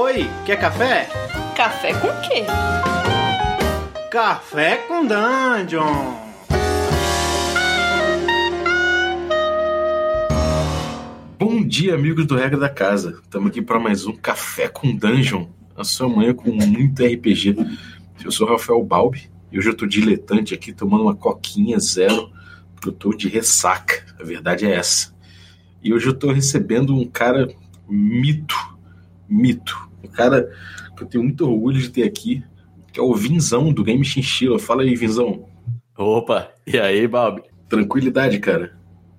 Oi, quer café? Café com quê? Café com Dungeon! Bom dia, amigos do Regra da Casa. Estamos aqui para mais um Café com Dungeon, a sua manhã com muito RPG. Eu sou o Rafael Balbi e hoje eu estou diletante aqui tomando uma coquinha zero, porque eu estou de ressaca. A verdade é essa. E hoje eu estou recebendo um cara mito, mito. Um cara que eu tenho muito orgulho de ter aqui, que é o Vinzão do Game Chinchilla. Fala aí, Vinzão. Opa, e aí, Balbi? Tranquilidade, cara.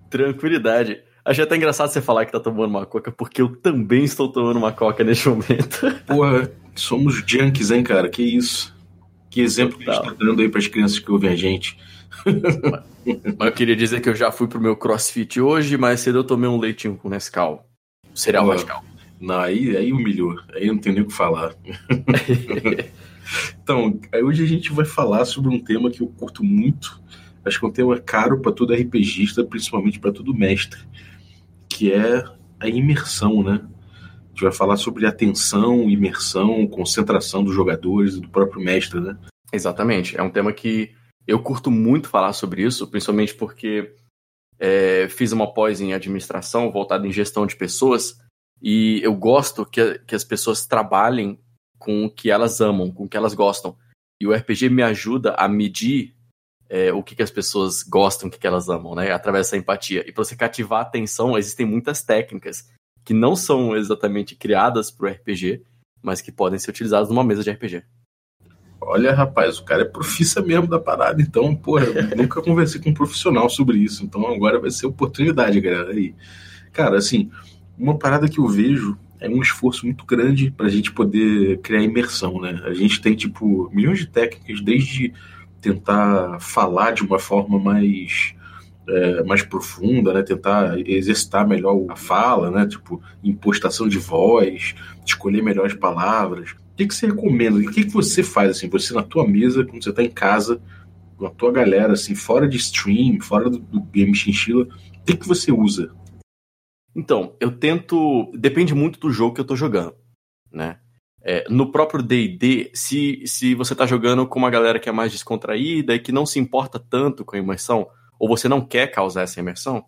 Tranquilidade. Achei até engraçado você falar que tá tomando uma coca, porque eu também estou tomando uma coca neste momento. Porra, somos junkies, hein, cara? Que isso. Que exemplo que a gente tá dando aí pras crianças que ouvem a gente. mas eu queria dizer que eu já fui pro meu crossfit hoje, mas cedo eu tomei um leitinho com Nescau. Cereal Nescau. Não, aí, aí humilhou. Aí eu não tenho nem o que falar. então, hoje a gente vai falar sobre um tema que eu curto muito. Acho que é um tema caro para todo RPGista, principalmente para todo mestre, que é a imersão, né? A gente vai falar sobre atenção, imersão, concentração dos jogadores e do próprio mestre, né? Exatamente. É um tema que eu curto muito falar sobre isso, principalmente porque é, fiz uma pós em administração voltada em gestão de pessoas e eu gosto que, que as pessoas trabalhem com o que elas amam, com o que elas gostam. E o RPG me ajuda a medir é, o que, que as pessoas gostam, o que, que elas amam, né? Através dessa empatia. E para você cativar a atenção, existem muitas técnicas que não são exatamente criadas para o RPG, mas que podem ser utilizadas numa mesa de RPG. Olha, rapaz, o cara é profissa mesmo da parada, então, porra, eu nunca conversei com um profissional sobre isso, então agora vai ser oportunidade, galera. Aí, cara, assim, uma parada que eu vejo é um esforço muito grande para a gente poder criar imersão, né? A gente tem, tipo, milhões de técnicas, desde tentar falar de uma forma mais, é, mais profunda, né? Tentar exercitar melhor a fala, né? Tipo, impostação de voz, escolher melhores palavras. O que, que você recomenda? O que, que você faz, assim, você na tua mesa, quando você está em casa, com a tua galera, assim, fora de stream, fora do, do game chinchilla, o que, que você usa? Então, eu tento. Depende muito do jogo que eu tô jogando, né? É, no próprio DD, se, se você tá jogando com uma galera que é mais descontraída e que não se importa tanto com a imersão, ou você não quer causar essa imersão,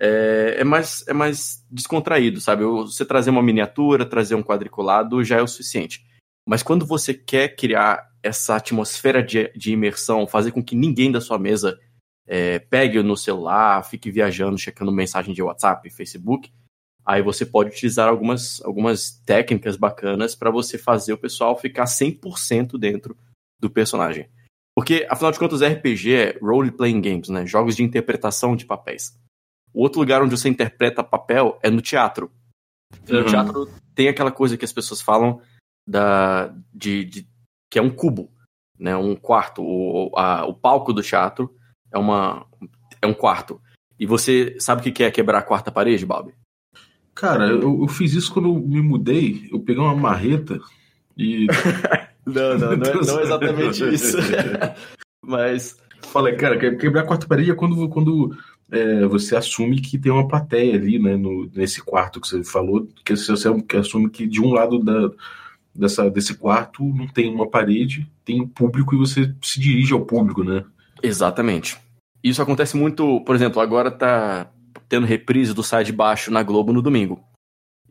é, é mais, é mais descontraído, sabe? Você trazer uma miniatura, trazer um quadriculado já é o suficiente. Mas quando você quer criar essa atmosfera de, de imersão, fazer com que ninguém da sua mesa é, pegue no celular, fique viajando, checando mensagem de WhatsApp, Facebook, aí você pode utilizar algumas, algumas técnicas bacanas para você fazer o pessoal ficar 100% dentro do personagem. Porque, afinal de contas, RPG é role-playing games, né? Jogos de interpretação de papéis. O outro lugar onde você interpreta papel é no teatro. Uhum. No teatro tem aquela coisa que as pessoas falam da, de, de que é um cubo, né? Um quarto. O, a, o palco do teatro é, uma, é um quarto. E você sabe o que é quebrar a quarta parede, Bob? Cara, eu, eu fiz isso quando eu me mudei. Eu peguei uma marreta e. não, não, não, é, não é exatamente isso. Mas. Falei, cara, quebrar a quarta parede é quando, quando é, você assume que tem uma plateia ali, né, no, nesse quarto que você falou, que você, assume que de um lado da, dessa, desse quarto não tem uma parede, tem o público e você se dirige ao público, né? Exatamente. Isso acontece muito, por exemplo, agora tá tendo reprise do Sai de Baixo na Globo no domingo.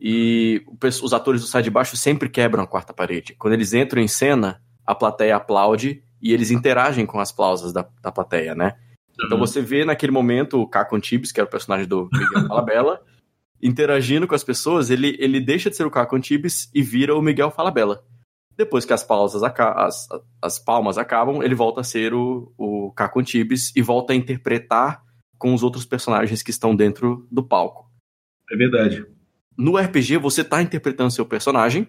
E os atores do Sai de Baixo sempre quebram a quarta parede. Quando eles entram em cena, a plateia aplaude e eles interagem com as pausas da, da plateia, né? Uhum. Então você vê naquele momento o Caco Antibes, que era o personagem do Miguel Falabella, interagindo com as pessoas, ele, ele deixa de ser o Caco Antibes e vira o Miguel Falabella. Depois que as pausas as, as palmas acabam, ele volta a ser o, o Caco Antibes e volta a interpretar com os outros personagens que estão dentro do palco. É verdade. No RPG, você está interpretando seu personagem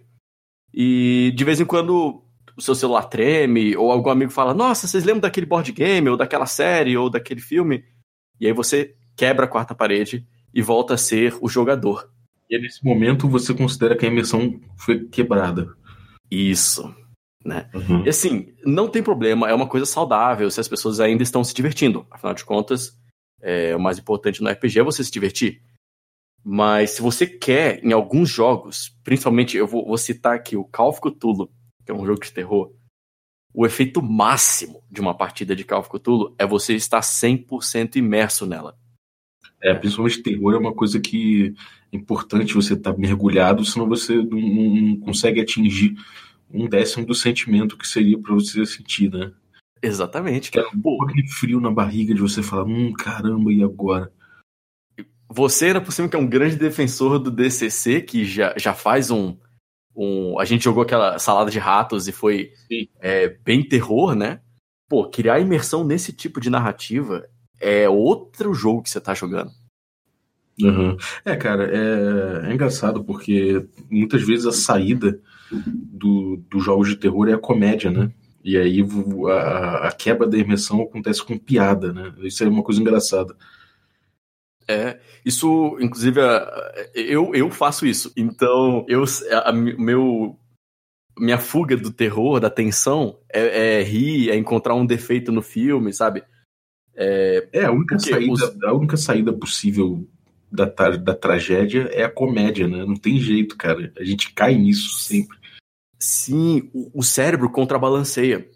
e de vez em quando o seu celular treme ou algum amigo fala: Nossa, vocês lembram daquele board game ou daquela série ou daquele filme? E aí você quebra a quarta parede e volta a ser o jogador. E nesse momento você considera que a imersão foi quebrada. Isso. Né? Uhum. E assim, não tem problema, é uma coisa saudável se as pessoas ainda estão se divertindo. Afinal de contas, é, o mais importante no RPG é você se divertir. Mas se você quer, em alguns jogos, principalmente eu vou, vou citar aqui o Call of Cthulhu, que é um jogo de terror, o efeito máximo de uma partida de Call of Cthulhu é você estar 100% imerso nela. É, principalmente terror é uma coisa que é importante você estar tá mergulhado, senão você não, não, consegue atingir um décimo do sentimento que seria para você sentir, né? Exatamente. Que é um aquele frio na barriga de você falar, hum, caramba, e agora? Você, ainda por cima, que é um grande defensor do DCC, que já, já faz um, um. A gente jogou aquela salada de ratos e foi é, bem terror, né? Pô, criar imersão nesse tipo de narrativa é outro jogo que você tá jogando. Uhum. É, cara, é, é, engraçado porque muitas vezes a saída do, dos jogos de terror é a comédia, né? E aí a, a quebra da imersão acontece com piada, né? Isso é uma coisa engraçada. É, isso, inclusive, eu, eu faço isso. Então, eu, a, meu, minha fuga do terror, da tensão, é, é, rir, é encontrar um defeito no filme, sabe? É, é a, única saída, os... a única saída possível da, da tragédia é a comédia, né? Não tem jeito, cara. A gente cai nisso sempre. Sim, o, o cérebro contrabalanceia.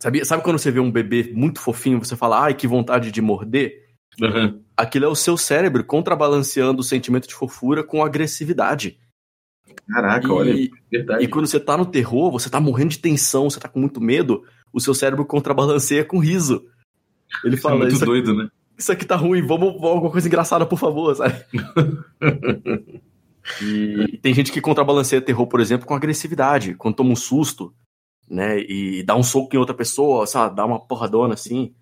Sabe, sabe quando você vê um bebê muito fofinho, você fala, ai, que vontade de morder? Uhum. Aquilo é o seu cérebro contrabalanceando o sentimento de fofura com agressividade. Caraca, e, olha, verdade. E quando você tá no terror, você tá morrendo de tensão, você tá com muito medo, o seu cérebro contrabalanceia com riso. Ele é fala, é muito isso doido, aqui, né? Isso aqui tá ruim, vamos, vamos alguma coisa engraçada, por favor, sabe? e tem gente que contrabalanceia terror, por exemplo, com agressividade. Quando toma um susto, né, e dá um soco em outra pessoa, sabe, dá uma porradona assim.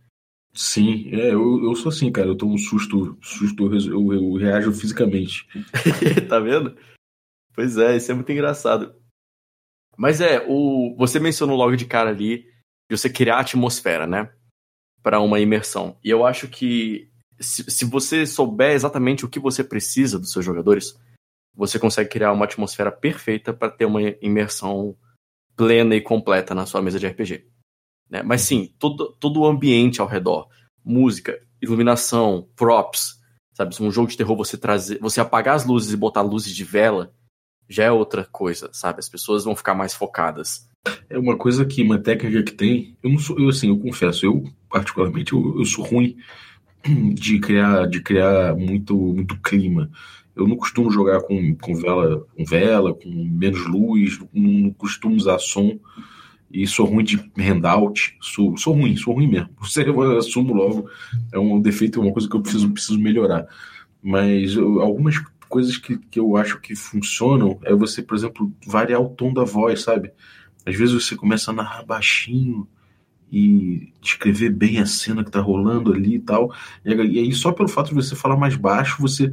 Sim, é, eu, eu sou assim, cara. Eu tomo um susto, susto eu, eu, eu reajo fisicamente. tá vendo? Pois é, isso é muito engraçado. Mas é, o você mencionou logo de cara ali de você criar a atmosfera, né? Para uma imersão. E eu acho que se, se você souber exatamente o que você precisa dos seus jogadores, você consegue criar uma atmosfera perfeita para ter uma imersão plena e completa na sua mesa de RPG. Né? Mas sim, todo, todo o ambiente ao redor, música, iluminação, props, sabe? Se um jogo de terror você trazer, você apagar as luzes e botar luzes de vela, já é outra coisa, sabe? As pessoas vão ficar mais focadas. É uma coisa que, uma técnica que tem, eu não sou, eu assim, eu confesso, eu particularmente, eu, eu sou ruim de criar, de criar muito, muito clima. Eu não costumo jogar com, com vela, com vela, com menos luz, não, não costumo usar som e sou ruim de handout, sou, sou ruim, sou ruim mesmo. Eu assumo logo, é um defeito, é uma coisa que eu preciso, preciso melhorar. Mas eu, algumas coisas que, que eu acho que funcionam é você, por exemplo, variar o tom da voz, sabe? Às vezes você começa a narrar baixinho e descrever bem a cena que tá rolando ali e tal. E, e aí, só pelo fato de você falar mais baixo, você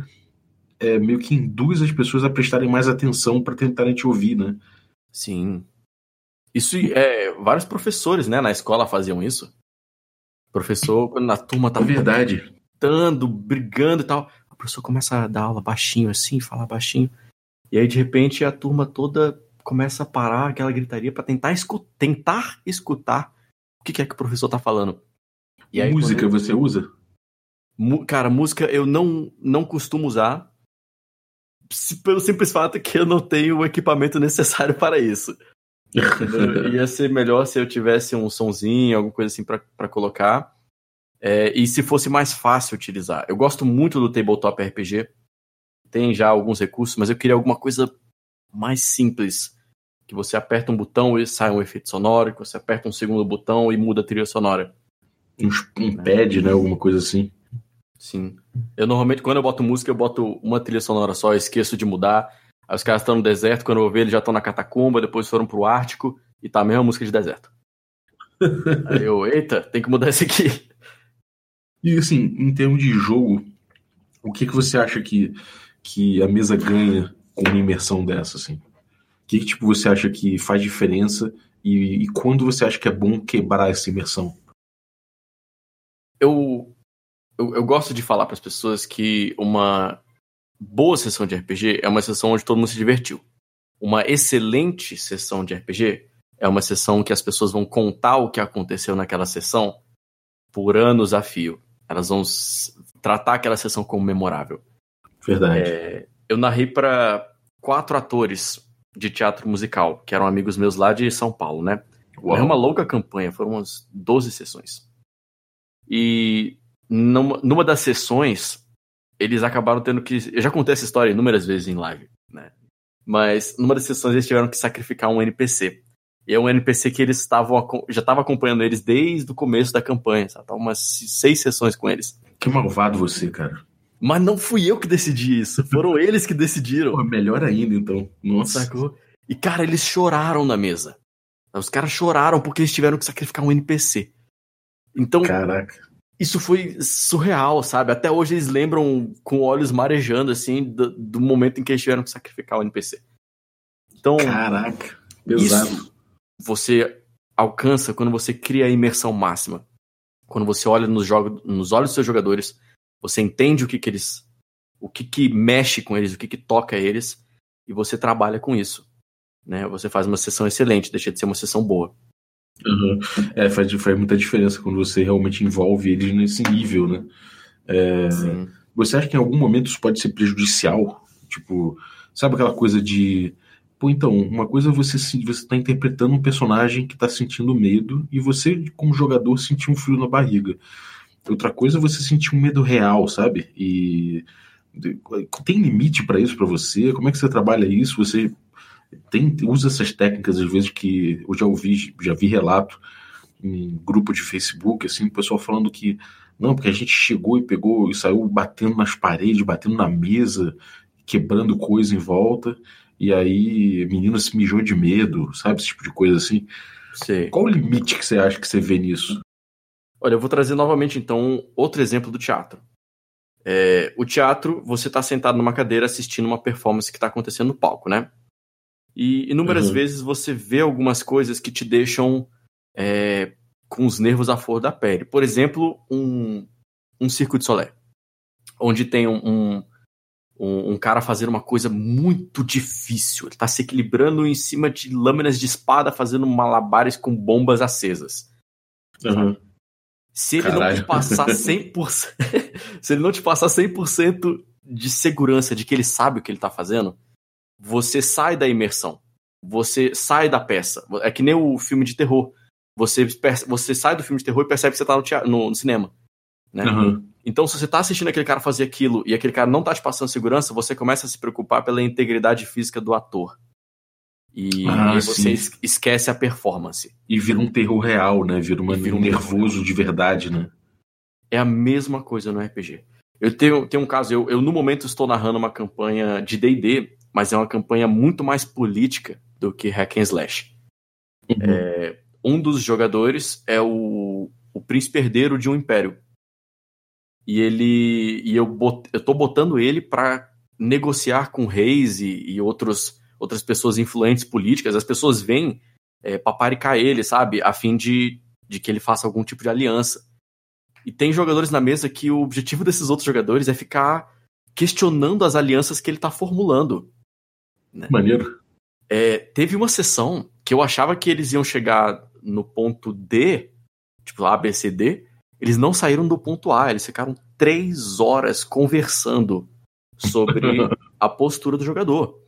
é, meio que induz as pessoas a prestarem mais atenção para tentarem te ouvir, né? Sim, isso é. Vários professores, né, na escola faziam isso. Professor, quando na turma tava. É verdade. Gritando, brigando e tal. A professora começa a dar aula baixinho assim, falar baixinho. E aí, de repente, a turma toda começa a parar aquela gritaria para tentar, escu tentar escutar o que, é que o professor tá falando. Aí, música você usa? Cara, música eu não, não costumo usar. Pelo simples fato que eu não tenho o equipamento necessário para isso. Ia ser melhor se eu tivesse um sonzinho, alguma coisa assim para colocar. É, e se fosse mais fácil utilizar. Eu gosto muito do Tabletop RPG. Tem já alguns recursos, mas eu queria alguma coisa mais simples. Que você aperta um botão e sai um efeito sonoro, que você aperta um segundo botão e muda a trilha sonora. Um, um pad, né? Alguma coisa assim. Sim. Eu normalmente, quando eu boto música, eu boto uma trilha sonora só, eu esqueço de mudar. Aí os caras estão no deserto, quando eu ver, eles já estão na catacumba, depois foram pro Ártico e tá a mesma música de deserto. Aí eu, eita, tem que mudar isso aqui. E assim, em termos de jogo, o que, que você acha que, que a mesa ganha com uma imersão dessa, assim? O que, tipo, você acha que faz diferença e, e quando você acha que é bom quebrar essa imersão? Eu, eu, eu gosto de falar para as pessoas que uma boa sessão de RPG é uma sessão onde todo mundo se divertiu. Uma excelente sessão de RPG é uma sessão que as pessoas vão contar o que aconteceu naquela sessão por anos a fio. Elas vão tratar aquela sessão como memorável. Verdade. É, eu narrei para quatro atores de teatro musical, que eram amigos meus lá de São Paulo, né? Uau. É uma longa campanha, foram umas 12 sessões. E numa, numa das sessões, eles acabaram tendo que. Eu já contei essa história inúmeras vezes em live, né? Mas numa das sessões eles tiveram que sacrificar um NPC. E é um NPC que eles estavam já estava acompanhando eles desde o começo da campanha, sabe? Tava umas seis sessões com eles. Que malvado você, cara. Mas não fui eu que decidi isso, foram eles que decidiram. Pô, melhor ainda, então. Nossa. Sacou? E, cara, eles choraram na mesa. Os caras choraram porque eles tiveram que sacrificar um NPC. Então, Caraca. isso foi surreal, sabe? Até hoje eles lembram com olhos marejando, assim, do, do momento em que eles tiveram que sacrificar o NPC. Então, Caraca. Pesado. isso você alcança quando você cria a imersão máxima. Quando você olha nos, jogo, nos olhos dos seus jogadores, você entende o que, que eles. o que, que mexe com eles, o que, que toca eles, e você trabalha com isso. Né? Você faz uma sessão excelente, deixa de ser uma sessão boa. Uhum. É, faz, faz muita diferença quando você realmente envolve eles nesse nível, né? É. Você acha que em algum momento isso pode ser prejudicial? Tipo, sabe aquela coisa de. Pô, então, uma coisa é você você tá interpretando um personagem que tá sentindo medo e você, como jogador, sentir um frio na barriga. Outra coisa é você sentir um medo real, sabe? E tem limite pra isso pra você? Como é que você trabalha isso? Você tem, usa essas técnicas às vezes que eu já ouvi, já vi relato em grupo de Facebook, assim, o pessoal falando que não, porque a gente chegou e pegou e saiu batendo nas paredes, batendo na mesa, quebrando coisa em volta, e aí menina se mijou de medo, sabe? Esse tipo de coisa assim. Sei. Qual o limite que você acha que você vê nisso? Olha, eu vou trazer novamente, então, outro exemplo do teatro. É, o teatro, você está sentado numa cadeira assistindo uma performance que está acontecendo no palco, né? E inúmeras Uhum. vezes você vê algumas coisas que te deixam é, com os nervos à flor da pele. Por exemplo, um, um circo de solé, onde tem um, um, um- cara fazendo uma coisa muito difícil. Ele está se equilibrando em cima de lâminas de espada, fazendo malabares com bombas acesas. Uhum. Se ele não Caralho. te passar 100%, se ele não te passar 100% de segurança de que ele sabe o que ele tá fazendo, você sai da imersão. Você sai da peça. É que nem o filme de terror. Você, você sai do filme de terror e percebe que você tá no, teatro, no, no cinema. Né? Uhum. Então, se você tá assistindo aquele cara fazer aquilo e aquele cara não tá te passando segurança, você começa a se preocupar pela integridade física do ator. E, Ah, e você sim. es- esquece a performance. E vira um terror real, né? Vira, uma, vira um nervoso de verdade, né? É a mesma coisa no RPG. Eu tenho, tenho um caso, eu, eu no momento estou narrando uma campanha de D&D, mas é uma campanha muito mais política do que hack and slash. Uhum. Um dos jogadores é o, o príncipe herdeiro de um império. E ele e eu, bot, eu tô botando ele para negociar com reis e, e outros, outras pessoas influentes políticas. As pessoas vêm é, paparicar ele, sabe? A fim de, de que ele faça algum tipo de aliança. E tem jogadores na mesa que o objetivo desses outros jogadores é ficar questionando as alianças que ele tá formulando. Maneiro. É, teve uma sessão que eu achava que eles iam chegar no ponto D, tipo A, B, C, D. Eles não saíram do ponto A, eles ficaram três horas conversando sobre a postura do jogador.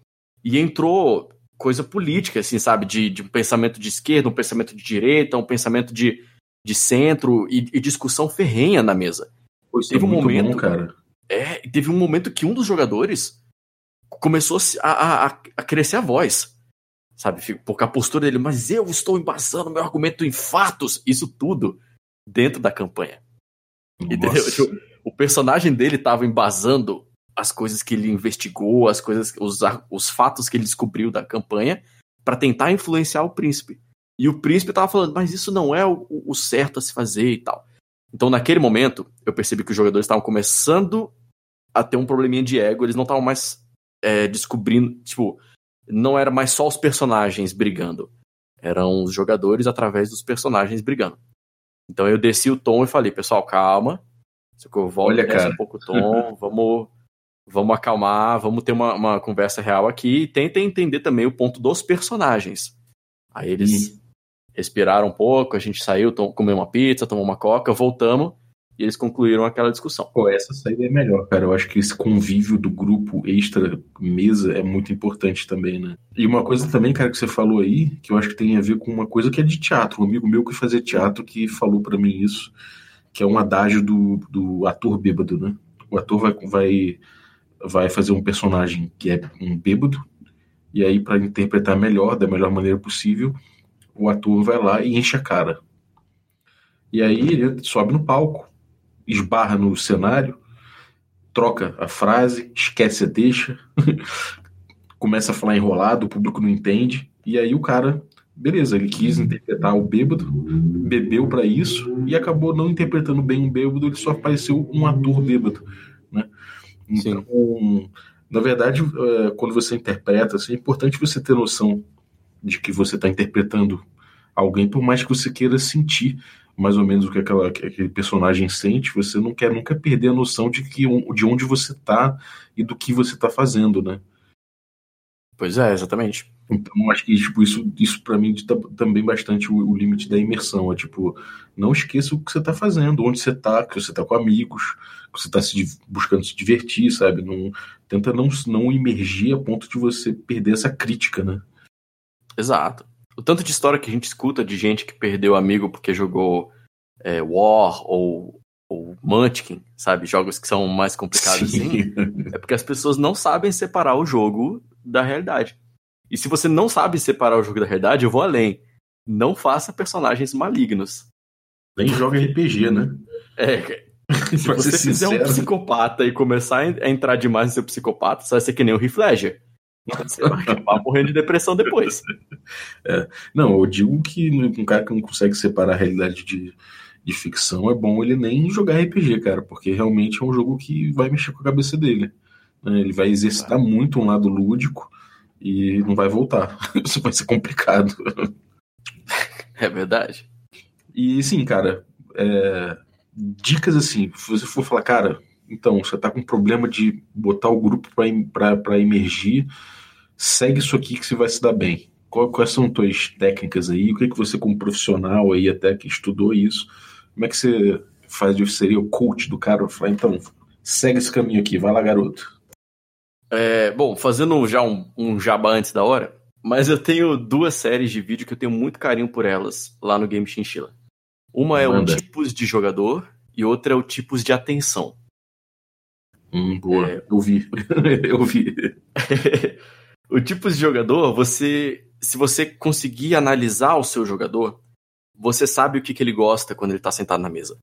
E entrou coisa política, assim, sabe? De, de um pensamento de esquerda, um pensamento de direita, um pensamento de, de centro e, e discussão ferrenha na mesa. Isso Teve é um momento- bom, cara. É, teve um momento que um dos jogadores começou a a, a, crescer a voz. Sabe? Porque a postura dele, mas eu estou embasando meu argumento em fatos. Isso tudo dentro da campanha. Entendeu? Nossa. Tipo, o personagem dele estava embasando as coisas que ele investigou, as coisas, os, os fatos que ele descobriu da campanha, para tentar influenciar o príncipe. E o príncipe estava falando, mas isso não é o, o certo a se fazer e tal. Então, naquele momento, eu percebi que os jogadores estavam começando a ter um probleminha de ego, eles não estavam mais é, descobrindo, tipo, não era mais só os personagens brigando, eram os jogadores através dos personagens brigando. Então eu desci o tom e falei, pessoal, calma, só que eu volto Olha, cara. um pouco o tom, vamos, vamos acalmar, vamos ter uma, uma conversa real aqui e tentem entender também o ponto dos personagens. Aí eles respiraram um pouco, a gente saiu, tom, comeu uma pizza, tomou uma coca, voltamos. E eles concluíram aquela discussão. Pô, essa saída é melhor, cara. Eu acho que esse convívio do grupo extra mesa é muito importante também, né? E uma coisa também, cara, que você falou aí, que eu acho que tem a ver com uma coisa que é de teatro. Um amigo meu que fazia teatro que falou para mim isso, que é um adágio do, do ator bêbado, né? O ator vai, vai, vai fazer um personagem que é um bêbado, e aí, para interpretar melhor, da melhor maneira possível, o ator vai lá e enche a cara. E aí ele sobe no palco, esbarra no cenário, troca a frase, esquece a deixa, começa a falar enrolado, o público não entende, e aí o cara, beleza, ele quis interpretar o bêbado, bebeu para isso e acabou não interpretando bem um bêbado, ele só pareceu um ator bêbado? Então, Sim. na verdade, é, quando você interpreta, assim, é importante você ter noção de que você está interpretando alguém, por mais que você queira sentir mais ou menos o que, aquela, que aquele personagem sente, você não quer nunca perder a noção de, que, de onde você está e do que você está fazendo, né? Pois é, exatamente. Então, acho que tipo, isso, isso para mim dita também bastante o, o, limite da imersão. É tipo, não esqueça o que você está fazendo, onde você está, que você está com amigos, que você está se, buscando se divertir, sabe? Não, tenta não, não imergir a ponto de você perder essa crítica, né? Exato o tanto de história que a gente escuta de gente que perdeu amigo porque jogou é, War ou, ou Munchkin, sabe? Jogos que são mais complicados Sim. assim. É porque as pessoas não sabem separar o jogo da realidade. E se você não sabe separar o jogo da realidade, eu vou além. Não faça personagens malignos. Nem joga RPG, né? É. Se você fizer um psicopata e começar a entrar demais no seu psicopata, você vai ser que nem o Heath Ledger. Você vai acabar morrendo de depressão depois. É. Não, eu digo que um cara que não consegue separar a realidade de, de ficção é bom ele nem jogar RPG, cara, porque realmente é um jogo que vai mexer com a cabeça dele. Né? Ele vai exercitar muito um lado lúdico e não vai voltar. Isso vai ser complicado. É verdade. E sim, cara, é... dicas assim, se você for falar, cara, então, você tá com problema de botar o grupo para emergir, segue isso aqui que você vai se dar bem. Quais são tuas técnicas aí? O que, é que você, como profissional aí, até que estudou isso, como é que você faz de seria o coach do cara? Falar, então, segue esse caminho aqui, vai lá, garoto. É, bom, fazendo já um, um jabá antes da hora, mas eu tenho duas séries de vídeo que eu tenho muito carinho por elas lá no Game Chinchilla. Uma é Manda. o tipos de jogador e outra é o tipos de atenção. Hum, boa. É... Eu vi. eu vi. o tipo de jogador, você. Se você conseguir analisar o seu jogador, você sabe o que, que ele gosta quando ele está sentado na mesa.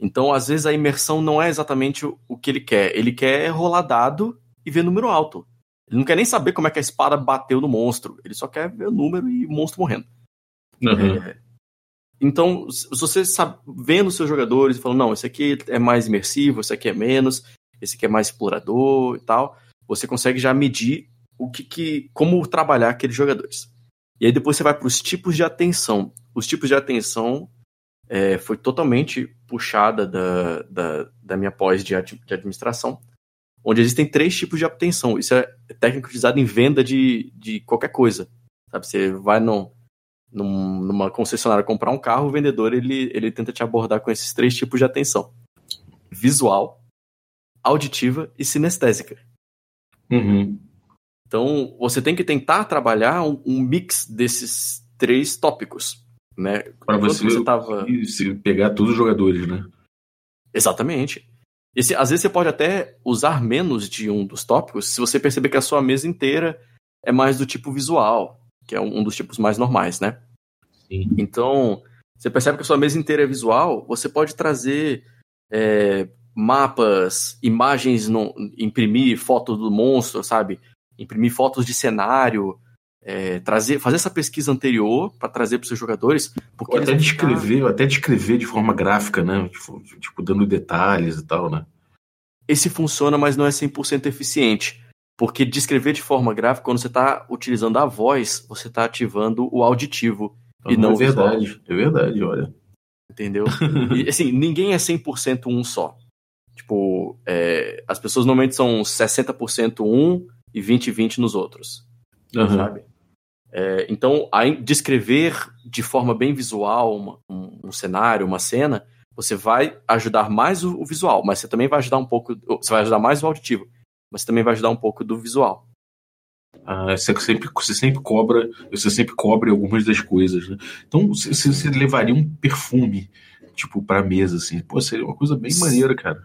Então, às vezes, a imersão não é exatamente o, o que ele quer. Ele quer rolar dado e ver número alto. Ele não quer nem saber como é que a espada bateu no monstro. Ele só quer ver o número e o monstro morrendo. Uhum. É... Então, se você sabe, vendo os seus jogadores e falando, não, esse aqui é mais imersivo, esse aqui é menos, esse aqui é mais explorador e tal, você consegue já medir o que, que como trabalhar aqueles jogadores. E aí depois você vai para os tipos de atenção. Os tipos de atenção é, foi totalmente puxada da, da, da minha pós de, de administração, onde existem três tipos de atenção. Isso é técnica utilizada em venda de, de qualquer coisa. Sabe? Você vai no, num, numa concessionária comprar um carro, o vendedor ele, ele tenta te abordar com esses três tipos de atenção: visual, auditiva e sinestésica. Uhum. Então, você tem que tentar trabalhar um, um mix desses três tópicos, né? Para você, você tava... pegar todos os jogadores, né? Exatamente. Esse, às vezes você pode até usar menos de um dos tópicos se você perceber que a sua mesa inteira é mais do tipo visual, que é um, um dos tipos mais normais, né? Sim. Então, você percebe que a sua mesa inteira é visual, você pode trazer é, mapas, imagens, no, imprimir fotos do monstro, sabe? Imprimir fotos de cenário, é, trazer, fazer essa pesquisa anterior para trazer para os seus jogadores. Porque até descrever, ficar... até descrever de forma gráfica, né? Tipo, tipo, dando detalhes e tal, né? Esse funciona, mas não é 100% eficiente. Porque descrever de forma gráfica, quando você está utilizando a voz, você está ativando o auditivo. Não, e não é verdade, visual. é verdade, olha. Entendeu? e, assim, ninguém é 100% um só. Tipo, é, as pessoas normalmente são 60% um e 20 20 nos outros. Uhum. Sabe? É, então, a descrever de forma bem visual uma, um, um, cenário, uma cena, você vai ajudar mais o, o visual, mas você também vai ajudar um pouco. Você vai ajudar mais o auditivo, mas você também vai ajudar um pouco do visual. Ah, você sempre, você sempre cobra, você sempre cobre algumas das coisas, né? Então você, você levaria um perfume, tipo, pra mesa, assim. Pô, seria uma coisa bem maneira, cara.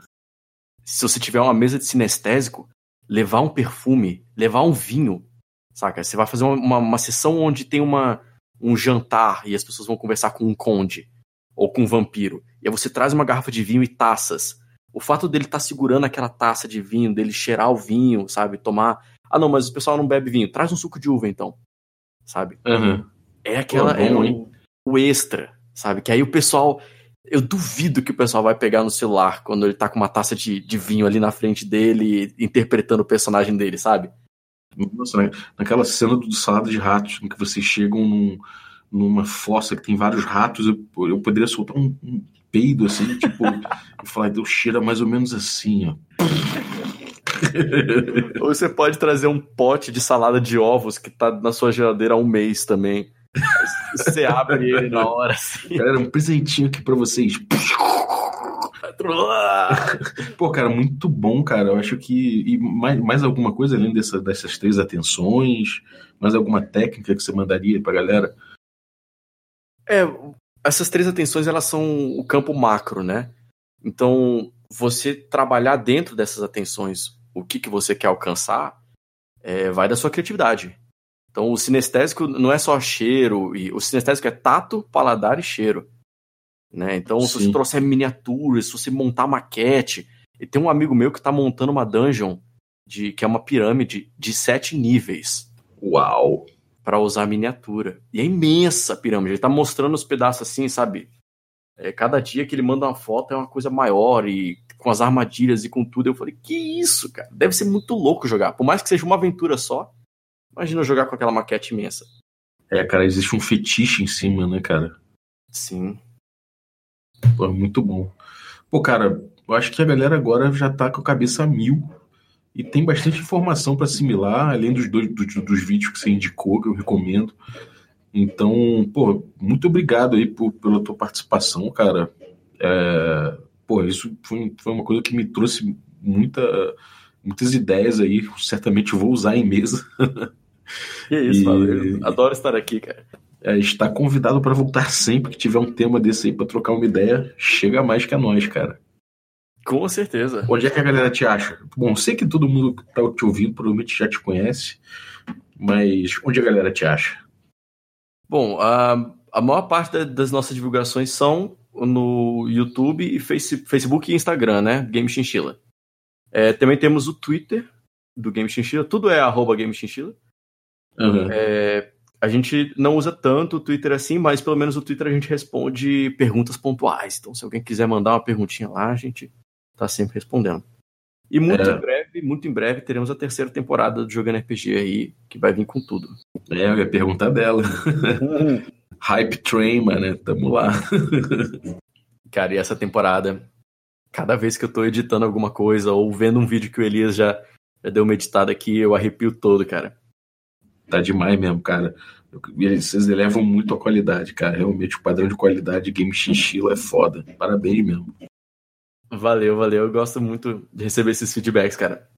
Se você tiver uma mesa de sinestésico, levar um perfume, levar um vinho, saca? Você vai fazer uma, uma, uma sessão onde tem uma, um jantar e as pessoas vão conversar com um conde ou com um vampiro. E aí você traz uma garrafa de vinho e taças. O fato dele estar tá segurando aquela taça de vinho, dele cheirar o vinho, sabe? Tomar ah, não, mas o pessoal não bebe vinho. Traz um suco de uva, então. Sabe? Uhum. É aquela. Pô, bom, é o, o, extra, sabe? Que aí o pessoal. Eu duvido que o pessoal vai pegar no celular quando ele tá com uma taça de, de vinho ali na frente dele, interpretando o personagem dele, sabe? Nossa, né? naquela cena do Salada de Ratos, em que vocês chegam num, numa fossa que tem vários ratos, eu, eu poderia soltar um, um peido assim, tipo, e falar, Deus cheira mais ou menos assim, ó. Ou você pode trazer um pote de salada de ovos que tá na sua geladeira há um mês também. Você abre ele na hora, assim. Galera, um presentinho aqui pra vocês. Pô, cara, muito bom, cara. Eu acho que. E mais, mais alguma coisa além dessa, dessas três atenções? Mais alguma técnica que você mandaria pra galera? É, essas três atenções, elas são o campo macro, né? Então, você trabalhar dentro dessas atenções o que, que você quer alcançar, é, vai da sua criatividade. Então, o sinestésico não é só cheiro, e o sinestésico é tato, paladar e cheiro. Né? Então, Sim. se você trouxer miniaturas, se você montar maquete. E tem um amigo meu que está montando uma dungeon, de, que é uma pirâmide de sete níveis. Uau! Para usar miniatura. E é imensa a pirâmide. Ele está mostrando os pedaços assim, sabe? É, cada dia que ele manda uma foto é uma coisa maior e com as armadilhas e com tudo. Eu falei, que isso, cara? Deve ser muito louco jogar. Por mais que seja uma aventura só, imagina jogar com aquela maquete imensa. É, cara, existe um fetiche em cima, né, cara? Sim. Pô, muito bom. Pô, cara, eu acho que a galera agora já tá com a cabeça a mil e tem bastante informação para assimilar, além dos, dois, dos, dos vídeos que você indicou, que eu recomendo. Então, pô, muito obrigado aí por, pela tua participação, cara. É, pô, isso foi, foi uma coisa que me trouxe muita, muitas ideias aí. Certamente vou usar em mesa. Que isso, e... valeu. Adoro estar aqui, cara. É, está convidado para voltar sempre que tiver um tema desse aí para trocar uma ideia. Chega mais que a nós, cara. Com certeza. Onde é que a galera te acha? Bom, sei que todo mundo que tá te ouvindo provavelmente já te conhece, mas onde a galera te acha? Bom, a, a maior parte das nossas divulgações são no YouTube e face, Facebook e Instagram, né? Game Chinchilla. É, também temos o Twitter do Game Chinchilla, tudo é arroba Game Chinchilla. Uhum. É, a gente não usa tanto o Twitter assim, mas pelo menos o Twitter a gente responde perguntas pontuais. Então, se alguém quiser mandar uma perguntinha lá, a gente tá sempre respondendo. E muito é. em breve, muito em breve, teremos a terceira temporada do Jogando RPG aí, que vai vir com tudo. É, eu ia perguntar dela. Hype Train, mano, tamo lá. Cara, e essa temporada, cada vez que eu tô editando alguma coisa ou vendo um vídeo que o Elias já, já deu uma editada aqui, eu arrepio todo, cara. Tá demais mesmo, cara. Vocês elevam muito a qualidade, cara. Realmente o padrão de qualidade de Game Chinchilla é foda. Parabéns mesmo. Valeu, valeu. Eu gosto muito de receber esses feedbacks, cara.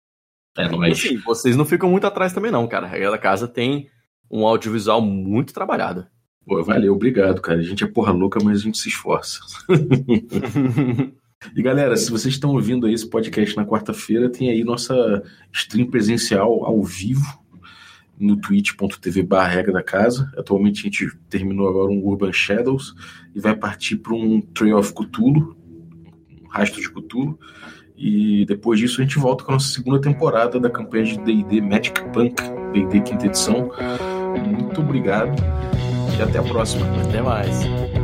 É, nóis. Assim, vocês não ficam muito atrás também, não, cara. A regra da casa tem um audiovisual muito trabalhado. Pô, valeu, obrigado, cara. A gente é porra louca, mas a gente se esforça. e galera, se vocês estão ouvindo aí esse podcast na quarta-feira, tem aí nossa stream presencial ao vivo no twitch.tv regra da casa. Atualmente a gente terminou agora um Urban Shadows e vai partir para um Trail of Cthulhu, um rastro de Cthulhu. E depois disso a gente volta com a nossa segunda temporada da campanha de D&D Magic Punk, D&D quinta edição. Muito obrigado e até a próxima. Até mais.